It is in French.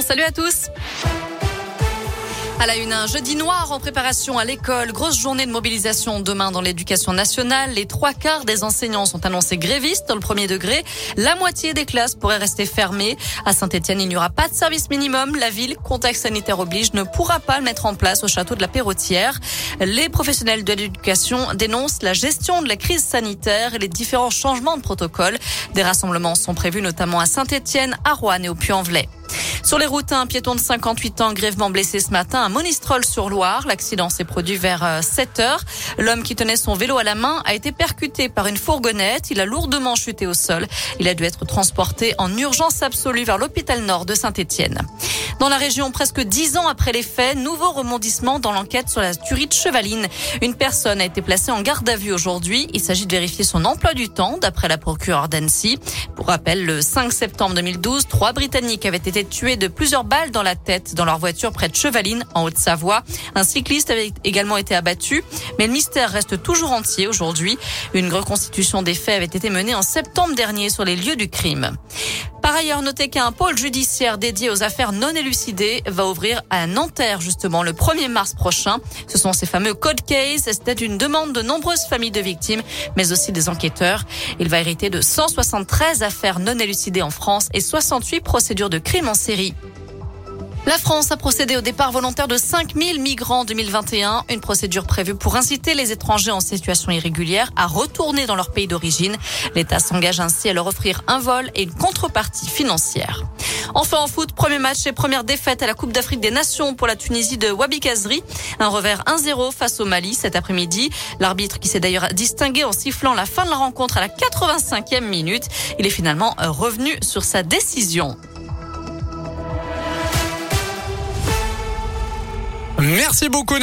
Salut à tous. À la une, un jeudi noir en préparation à l'école. Grosse journée de mobilisation demain dans l'éducation nationale. Les trois quarts des enseignants sont annoncés grévistes dans le premier degré. La moitié des classes pourraient rester fermées. À Saint-Etienne, il n'y aura pas de service minimum. La ville, contexte sanitaire oblige, ne pourra pas le mettre en place au château de la Perrotière. Les professionnels de l'éducation dénoncent la gestion de la crise sanitaire et les différents changements de protocole. Des rassemblements sont prévus notamment à Saint-Etienne, à Rouen et au Puy-en-Velay. Sur les routes, un piéton de 58 ans grièvement blessé ce matin à Monistrol-sur-Loire. L'accident s'est produit vers 7 euh, heures. L'homme qui tenait son vélo à la main a été percuté par une fourgonnette. Il a lourdement chuté au sol. Il a dû être transporté en urgence absolue vers l'hôpital nord de Saint-Étienne. Dans la région, presque dix ans après les faits, nouveau remondissement dans l'enquête sur la tuerie de Chevaline. Une personne a été placée en garde à vue aujourd'hui. Il s'agit de vérifier son emploi du temps, d'après la procureure d'Annecy. Pour rappel, le 5 septembre 2012, trois Britanniques avaient été tués de plusieurs balles dans la tête dans leur voiture près de Chevaline, en Haute-Savoie. Un cycliste avait également été abattu, mais le mystère reste toujours entier aujourd'hui. Une reconstitution des faits avait été menée en septembre dernier sur les lieux du crime. Par ailleurs, notez qu'un pôle judiciaire dédié aux affaires non élucidées va ouvrir à Nanterre justement le 1er mars prochain. Ce sont ces fameux code case. C'était une demande de nombreuses familles de victimes, mais aussi des enquêteurs. Il va hériter de 173 affaires non élucidées en France et 68 procédures de crimes en série. La France a procédé au départ volontaire de 5000 migrants en 2021, une procédure prévue pour inciter les étrangers en situation irrégulière à retourner dans leur pays d'origine. L'État s'engage ainsi à leur offrir un vol et une contrepartie financière. Enfin en foot, premier match et première défaite à la Coupe d'Afrique des Nations pour la Tunisie de Wabi Kazri. Un revers 1-0 face au Mali cet après-midi. L'arbitre qui s'est d'ailleurs distingué en sifflant la fin de la rencontre à la 85e minute. Il est finalement revenu sur sa décision. Merci beaucoup.